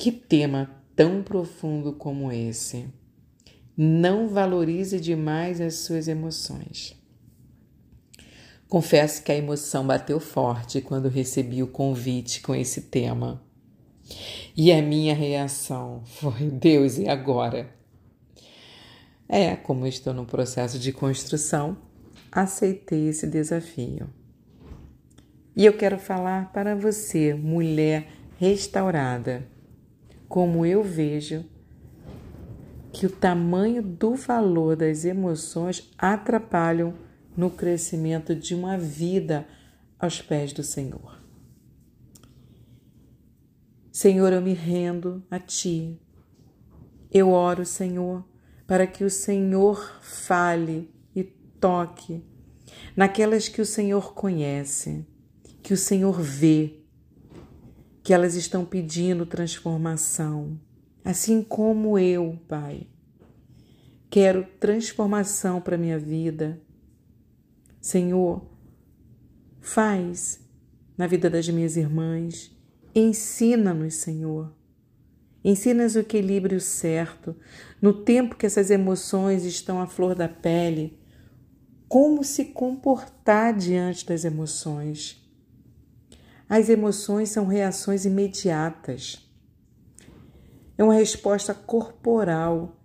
Que tema tão profundo como esse. Não valorize demais as suas emoções. Confesso que a emoção bateu forte quando recebi o convite com esse tema. E a minha reação foi: Deus, e agora? É, como estou no processo de construção, aceitei esse desafio. E eu quero falar para você, mulher restaurada, como eu vejo que o tamanho do valor das emoções atrapalham no crescimento de uma vida aos pés do Senhor. Senhor, eu me rendo a Ti. Eu oro, Senhor, para que o Senhor fale e toque naquelas que o Senhor conhece, que o Senhor vê, que elas estão pedindo transformação, assim como eu, Pai. Quero transformação para minha vida. Senhor, faz na vida das minhas irmãs, ensina-nos, Senhor. Ensina-nos o equilíbrio certo, no tempo que essas emoções estão à flor da pele, como se comportar diante das emoções. As emoções são reações imediatas. É uma resposta corporal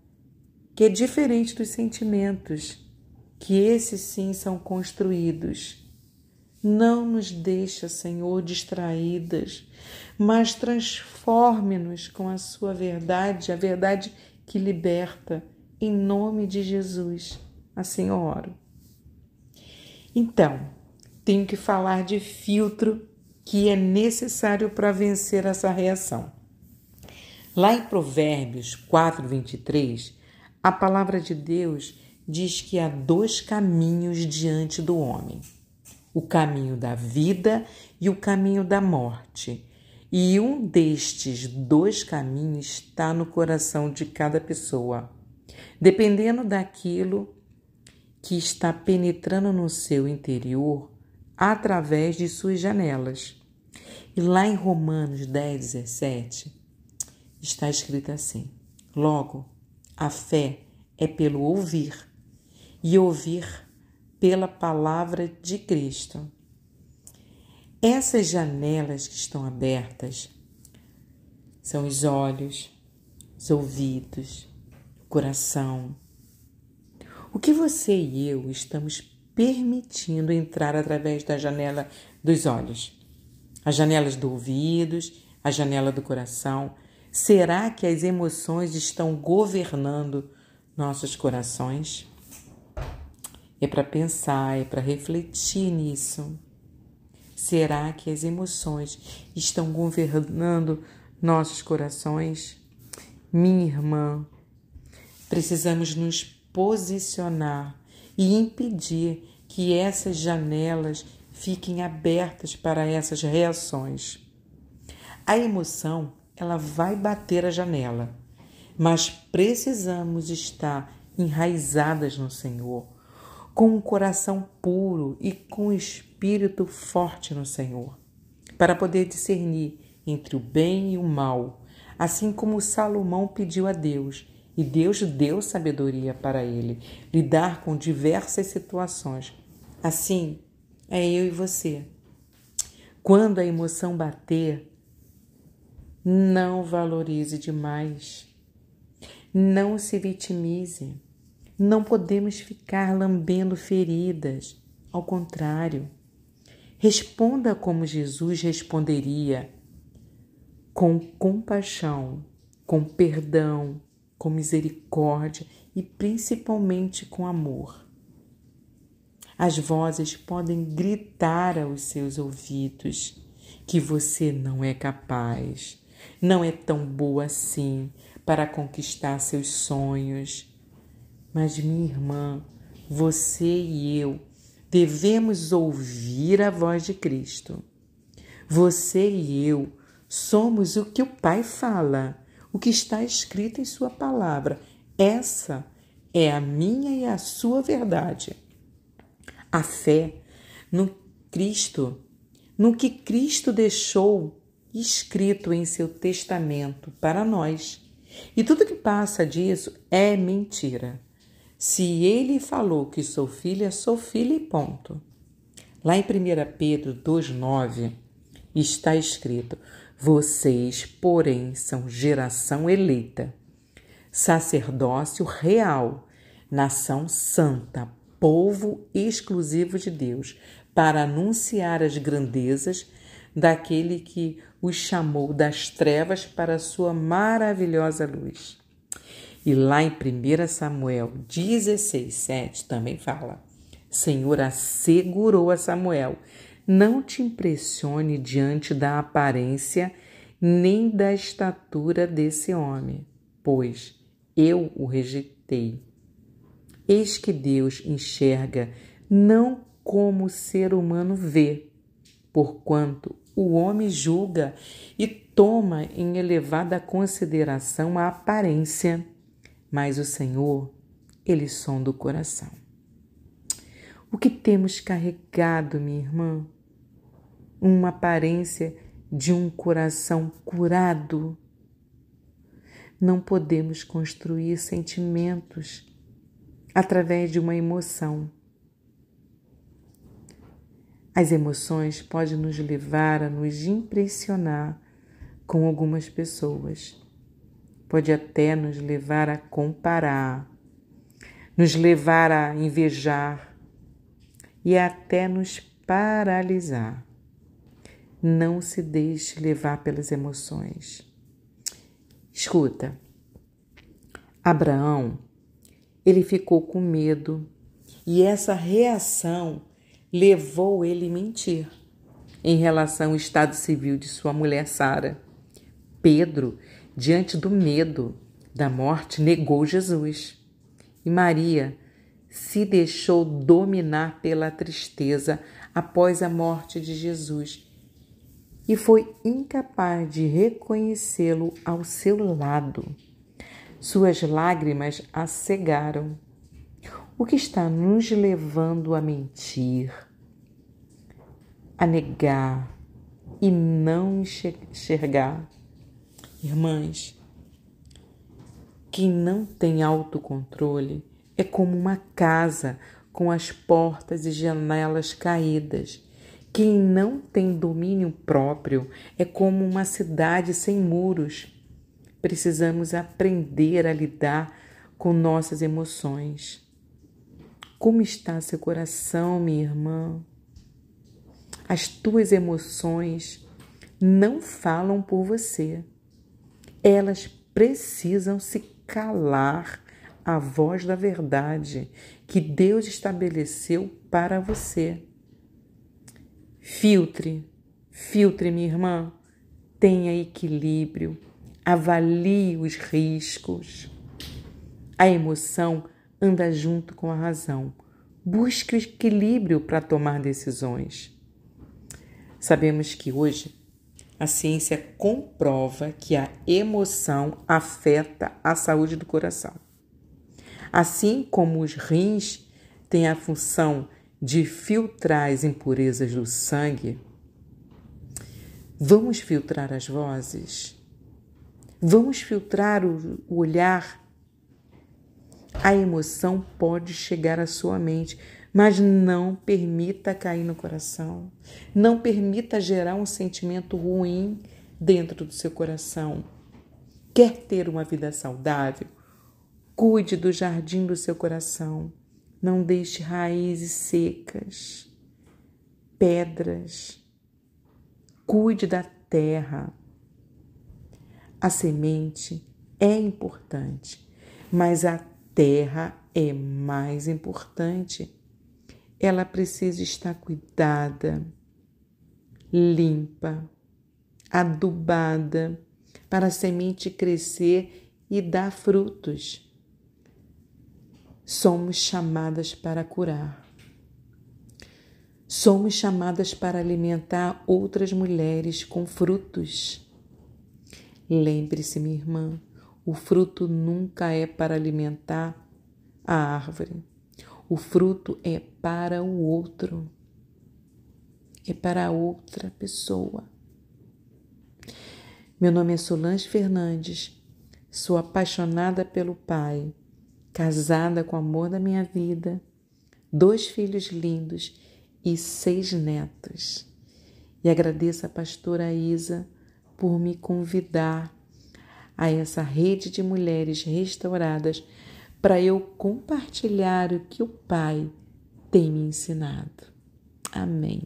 que é diferente dos sentimentos, que esses sim são construídos. Não nos deixa, Senhor, distraídas, mas transforme-nos com a sua verdade, a verdade que liberta, em nome de Jesus. Assim eu oro. Então, tenho que falar de filtro que é necessário para vencer essa reação. Lá em Provérbios 4, 23, a palavra de Deus diz que há dois caminhos diante do homem: o caminho da vida e o caminho da morte. E um destes dois caminhos está no coração de cada pessoa, dependendo daquilo que está penetrando no seu interior através de suas janelas. E lá em Romanos 10, 17, está escrito assim: Logo, a fé é pelo ouvir, e ouvir pela palavra de Cristo. Essas janelas que estão abertas são os olhos, os ouvidos, o coração. O que você e eu estamos permitindo entrar através da janela dos olhos, as janelas dos ouvidos, a janela do coração. Será que as emoções estão governando nossos corações? É para pensar, é para refletir nisso. Será que as emoções estão governando nossos corações? Minha irmã, precisamos nos posicionar e impedir que essas janelas fiquem abertas para essas reações. A emoção, ela vai bater a janela, mas precisamos estar enraizadas no Senhor, com um coração puro e com o espírito forte no Senhor, para poder discernir entre o bem e o mal, assim como Salomão pediu a Deus, e Deus deu sabedoria para ele lidar com diversas situações. Assim, é eu e você. Quando a emoção bater, não valorize demais. Não se vitimize. Não podemos ficar lambendo feridas. Ao contrário, responda como Jesus responderia: com compaixão, com perdão, com misericórdia e principalmente com amor. As vozes podem gritar aos seus ouvidos que você não é capaz, não é tão boa assim para conquistar seus sonhos. Mas, minha irmã, você e eu devemos ouvir a voz de Cristo. Você e eu somos o que o Pai fala, o que está escrito em Sua palavra. Essa é a minha e a sua verdade. A fé no Cristo, no que Cristo deixou escrito em seu testamento para nós. E tudo que passa disso é mentira. Se ele falou que sou filha, sou filha e ponto. Lá em 1 Pedro 2,9 está escrito: Vocês, porém, são geração eleita, sacerdócio real, nação santa, povo exclusivo de Deus, para anunciar as grandezas daquele que os chamou das trevas para a sua maravilhosa luz. E lá em 1 Samuel 16, 7 também fala: Senhor assegurou a Samuel: Não te impressione diante da aparência nem da estatura desse homem, pois eu o rejeitei. Eis que Deus enxerga não como o ser humano vê, porquanto o homem julga e toma em elevada consideração a aparência, mas o Senhor, ele sonda o coração. O que temos carregado, minha irmã? Uma aparência de um coração curado. Não podemos construir sentimentos através de uma emoção. As emoções podem nos levar a nos impressionar com algumas pessoas. Pode até nos levar a comparar, nos levar a invejar e até nos paralisar. Não se deixe levar pelas emoções. Escuta, Abraão, ele ficou com medo e essa reação levou ele a mentir em relação ao estado civil de sua mulher Sara. Pedro, diante do medo da morte, negou Jesus. E Maria se deixou dominar pela tristeza após a morte de Jesus e foi incapaz de reconhecê-lo ao seu lado. Suas lágrimas a cegaram. O que está nos levando a mentir, a negar e não enxergar. Irmãs, quem não tem autocontrole é como uma casa com as portas e janelas caídas. Quem não tem domínio próprio é como uma cidade sem muros. Precisamos aprender a lidar com nossas emoções. Como está seu coração, minha irmã? As tuas emoções não falam por você. Elas precisam se calar à voz da verdade que Deus estabeleceu para você. Filtre, filtre, minha irmã. Tenha equilíbrio, avalie os riscos. A emoção anda junto com a razão. Busque o equilíbrio para tomar decisões. Sabemos que hoje a ciência comprova que a emoção afeta a saúde do coração. Assim como os rins têm a função de filtrar as impurezas do sangue, vamos filtrar as vozes, vamos filtrar o olhar. A emoção pode chegar à sua mente, mas não permita cair no coração. Não permita gerar um sentimento ruim dentro do seu coração. Quer ter uma vida saudável? Cuide do jardim do seu coração. Não deixe raízes secas, pedras. Cuide da terra. A semente é importante, mas a terra é mais importante ela precisa estar cuidada, limpa, adubada, para a semente crescer e dar frutos. Somos chamadas para curar. Somos chamadas para alimentar outras mulheres com frutos. Lembre-se, minha irmã, o fruto nunca é para alimentar a árvore o fruto é para o outro, é para outra pessoa. Meu nome é Solange Fernandes, sou apaixonada pelo Pai, casada com o amor da minha vida, dois filhos lindos e seis netos. E agradeço a pastora Isa por me convidar a essa rede de mulheres restauradas para eu compartilhar o que o Pai tem me ensinado. Amém.